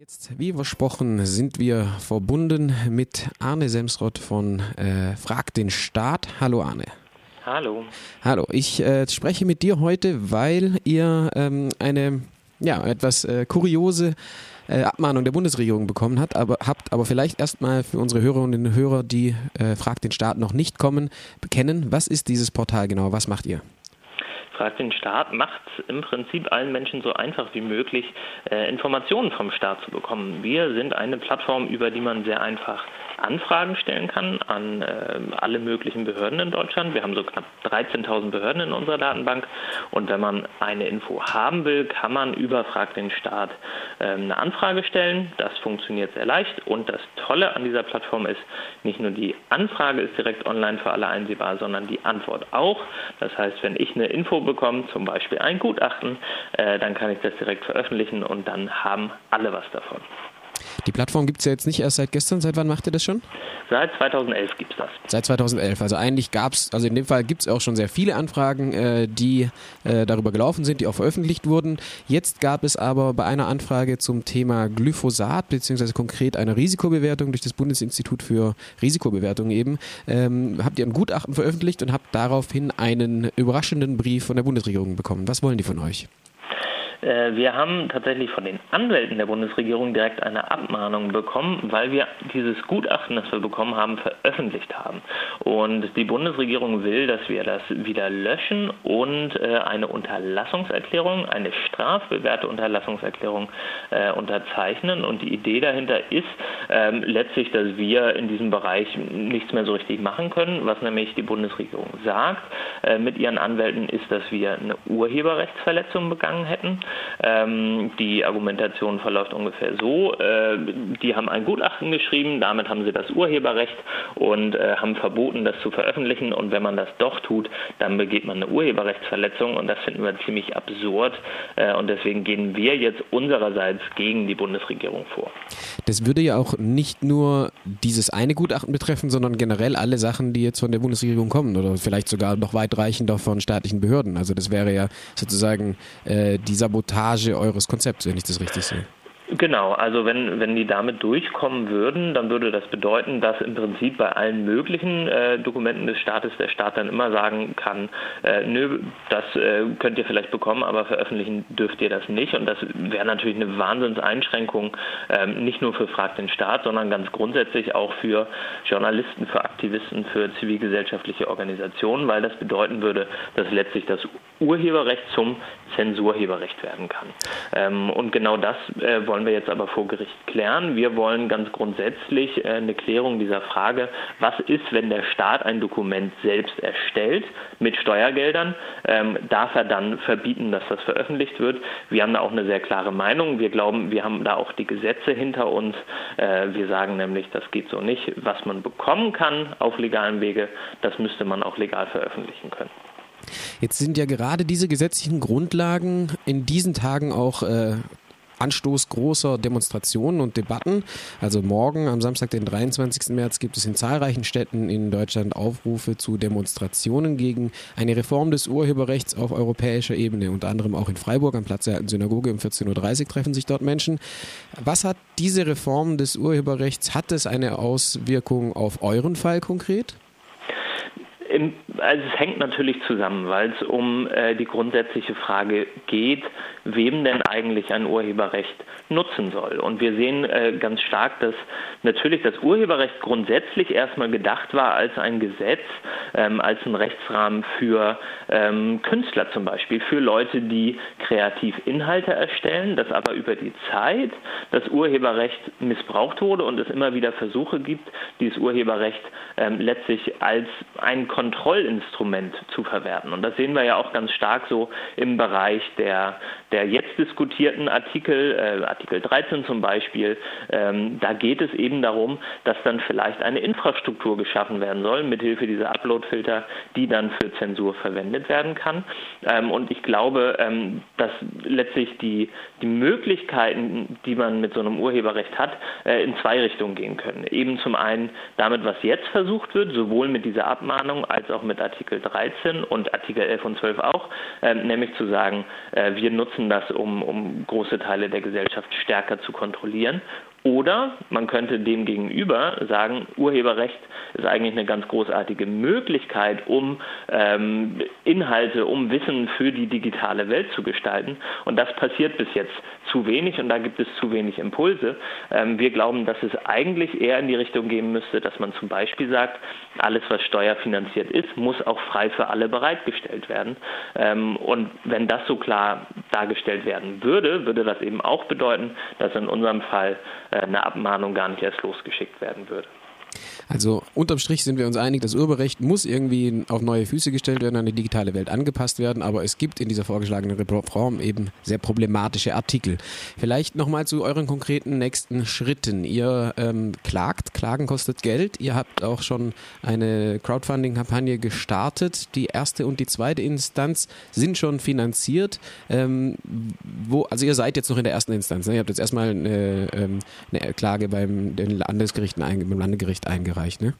Jetzt, wie versprochen, sind wir verbunden mit Arne Semsrott von äh, Frag den Staat. Hallo Arne. Hallo. Hallo, ich äh, spreche mit dir heute, weil ihr ähm, eine ja, etwas äh, kuriose äh, Abmahnung der Bundesregierung bekommen hat, aber habt aber vielleicht erstmal für unsere Hörerinnen und Hörer, die äh, Frag den Staat noch nicht kommen, bekennen, was ist dieses Portal genau? Was macht ihr? Fragt den Staat macht im Prinzip allen Menschen so einfach wie möglich, äh, Informationen vom Staat zu bekommen. Wir sind eine Plattform, über die man sehr einfach Anfragen stellen kann an äh, alle möglichen Behörden in Deutschland. Wir haben so knapp 13.000 Behörden in unserer Datenbank und wenn man eine Info haben will, kann man über Frag den Staat äh, eine Anfrage stellen. Das funktioniert sehr leicht und das Tolle an dieser Plattform ist, nicht nur die Anfrage ist direkt online für alle einsehbar, sondern die Antwort auch. Das heißt, wenn ich eine Info bekomme, zum Beispiel ein Gutachten, äh, dann kann ich das direkt veröffentlichen und dann haben alle was davon. Die Plattform gibt es ja jetzt nicht erst seit gestern. Seit wann macht ihr das schon? Seit 2011 gibt es das. Seit 2011. Also eigentlich gab es, also in dem Fall gibt es auch schon sehr viele Anfragen, äh, die äh, darüber gelaufen sind, die auch veröffentlicht wurden. Jetzt gab es aber bei einer Anfrage zum Thema Glyphosat, beziehungsweise konkret einer Risikobewertung durch das Bundesinstitut für Risikobewertung eben, ähm, habt ihr ein Gutachten veröffentlicht und habt daraufhin einen überraschenden Brief von der Bundesregierung bekommen. Was wollen die von euch? Äh, wir haben tatsächlich von den Anwälten der Bundesregierung direkt eine Abmahnung bekommen, weil wir dieses Gutachten, das wir bekommen haben, veröffentlicht haben. Und die Bundesregierung will, dass wir das wieder löschen und äh, eine Unterlassungserklärung, eine strafbewährte Unterlassungserklärung äh, unterzeichnen. Und die Idee dahinter ist ähm, letztlich, dass wir in diesem Bereich nichts mehr so richtig machen können. Was nämlich die Bundesregierung sagt mit ihren Anwälten, ist, dass wir eine Urheberrechtsverletzung begangen hätten. Ähm, die Argumentation verläuft ungefähr so. Äh, die haben ein Gutachten geschrieben, damit haben sie das Urheberrecht und äh, haben verboten, das zu veröffentlichen. Und wenn man das doch tut, dann begeht man eine Urheberrechtsverletzung und das finden wir ziemlich absurd. Äh, und deswegen gehen wir jetzt unsererseits gegen die Bundesregierung vor. Das würde ja auch nicht nur dieses eine Gutachten betreffen, sondern generell alle Sachen, die jetzt von der Bundesregierung kommen oder vielleicht sogar noch weitreichender von staatlichen Behörden. Also das wäre ja sozusagen äh, die Sabotage eures Konzepts, wenn ich das richtig sehe. Genau, also wenn, wenn die damit durchkommen würden, dann würde das bedeuten, dass im Prinzip bei allen möglichen äh, Dokumenten des Staates der Staat dann immer sagen kann, äh, nö, das äh, könnt ihr vielleicht bekommen, aber veröffentlichen dürft ihr das nicht. Und das wäre natürlich eine Wahnsinnseinschränkung, ähm, nicht nur für Frag den Staat, sondern ganz grundsätzlich auch für Journalisten, für Aktivisten, für zivilgesellschaftliche Organisationen, weil das bedeuten würde, dass letztlich das Urheberrecht zum Zensurheberrecht werden kann. Ähm, und genau das äh, wollen wir jetzt aber vor Gericht klären. Wir wollen ganz grundsätzlich äh, eine Klärung dieser Frage, was ist, wenn der Staat ein Dokument selbst erstellt mit Steuergeldern, ähm, darf er dann verbieten, dass das veröffentlicht wird? Wir haben da auch eine sehr klare Meinung. Wir glauben, wir haben da auch die Gesetze hinter uns. Äh, wir sagen nämlich, das geht so nicht. Was man bekommen kann auf legalem Wege, das müsste man auch legal veröffentlichen können. Jetzt sind ja gerade diese gesetzlichen Grundlagen in diesen Tagen auch äh, Anstoß großer Demonstrationen und Debatten. Also morgen, am Samstag, den 23. März, gibt es in zahlreichen Städten in Deutschland Aufrufe zu Demonstrationen gegen eine Reform des Urheberrechts auf europäischer Ebene. Unter anderem auch in Freiburg am Platz der Alten Synagoge um 14.30 Uhr treffen sich dort Menschen. Was hat diese Reform des Urheberrechts, hat es eine Auswirkung auf euren Fall konkret? Im, also es hängt natürlich zusammen, weil es um äh, die grundsätzliche Frage geht, wem denn eigentlich ein Urheberrecht nutzen soll. Und wir sehen äh, ganz stark, dass natürlich das Urheberrecht grundsätzlich erstmal gedacht war als ein Gesetz, ähm, als ein Rechtsrahmen für ähm, Künstler zum Beispiel, für Leute, die kreativ Inhalte erstellen, dass aber über die Zeit das Urheberrecht missbraucht wurde und es immer wieder Versuche gibt, dieses Urheberrecht ähm, letztlich als ein Kontrollinstrument zu verwerten. Und das sehen wir ja auch ganz stark so im Bereich der, der jetzt diskutierten Artikel, äh, Artikel 13 zum Beispiel. Ähm, da geht es eben darum, dass dann vielleicht eine Infrastruktur geschaffen werden soll, mithilfe dieser Uploadfilter, die dann für Zensur verwendet werden kann. Ähm, und ich glaube, ähm, dass letztlich die, die Möglichkeiten, die man mit so einem Urheberrecht hat, äh, in zwei Richtungen gehen können. Eben zum einen damit, was jetzt versucht wird, sowohl mit dieser Abmahnung als auch mit Artikel 13 und Artikel 11 und 12 auch, äh, nämlich zu sagen, äh, wir nutzen das, um, um große Teile der Gesellschaft stärker zu kontrollieren oder man könnte dem gegenüber sagen, Urheberrecht ist eigentlich eine ganz großartige Möglichkeit, um ähm, Inhalte, um Wissen für die digitale Welt zu gestalten. Und das passiert bis jetzt zu wenig und da gibt es zu wenig Impulse. Ähm, wir glauben, dass es eigentlich eher in die Richtung gehen müsste, dass man zum Beispiel sagt, alles, was steuerfinanziert ist, muss auch frei für alle bereitgestellt werden. Ähm, und wenn das so klar dargestellt werden würde, würde das eben auch bedeuten, dass in unserem Fall eine Abmahnung gar nicht erst losgeschickt werden würde. Also unterm Strich sind wir uns einig, das Urheberrecht muss irgendwie auf neue Füße gestellt werden, an die digitale Welt angepasst werden, aber es gibt in dieser vorgeschlagenen Reform eben sehr problematische Artikel. Vielleicht nochmal zu euren konkreten nächsten Schritten. Ihr ähm, klagt, Klagen kostet Geld. Ihr habt auch schon eine Crowdfunding-Kampagne gestartet. Die erste und die zweite Instanz sind schon finanziert. Ähm, wo, also ihr seid jetzt noch in der ersten Instanz. Ne? Ihr habt jetzt erstmal eine, ähm, eine Klage beim Landesgerichten, beim Landesgericht eingereicht eingereicht, ne?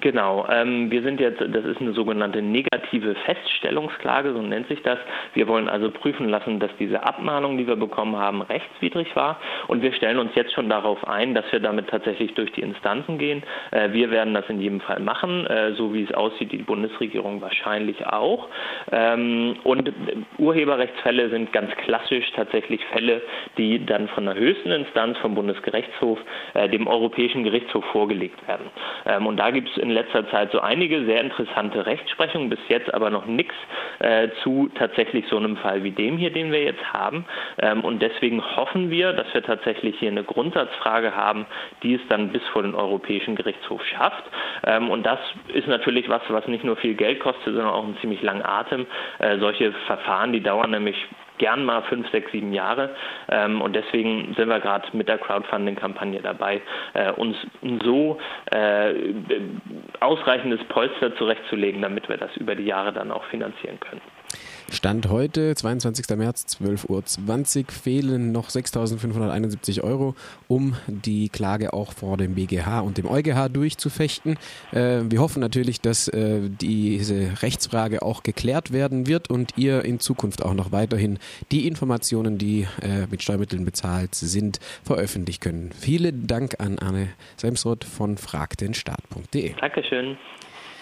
Genau, ähm, wir sind jetzt, das ist eine sogenannte negative Feststellungsklage, so nennt sich das. Wir wollen also prüfen lassen, dass diese Abmahnung, die wir bekommen haben, rechtswidrig war. Und wir stellen uns jetzt schon darauf ein, dass wir damit tatsächlich durch die Instanzen gehen. Äh, wir werden das in jedem Fall machen, äh, so wie es aussieht, die Bundesregierung wahrscheinlich auch. Ähm, und Urheberrechtsfälle sind ganz klassisch tatsächlich Fälle, die dann von der höchsten Instanz, vom Bundesgerichtshof, äh, dem Europäischen Gerichtshof vorgelegt werden. Ähm, und da gibt es in letzter Zeit so einige sehr interessante Rechtsprechungen, bis jetzt aber noch nichts äh, zu tatsächlich so einem Fall wie dem hier, den wir jetzt haben. Ähm, und deswegen hoffen wir, dass wir tatsächlich hier eine Grundsatzfrage haben, die es dann bis vor den Europäischen Gerichtshof schafft. Ähm, und das ist natürlich was, was nicht nur viel Geld kostet, sondern auch einen ziemlich langen Atem. Äh, solche Verfahren, die dauern nämlich gern mal fünf, sechs, sieben Jahre. Ähm, und deswegen sind wir gerade mit der Crowdfunding-Kampagne dabei, äh, uns so äh, ausreichendes Polster zurechtzulegen, damit wir das über die Jahre dann auch finanzieren können. Stand heute, 22. März, 12.20 Uhr, fehlen noch 6.571 Euro, um die Klage auch vor dem BGH und dem EuGH durchzufechten. Äh, wir hoffen natürlich, dass äh, diese Rechtsfrage auch geklärt werden wird und ihr in Zukunft auch noch weiterhin die Informationen, die äh, mit Steuermitteln bezahlt sind, veröffentlichen können. Vielen Dank an Anne Semsroth von fragdenstaat.de. Dankeschön.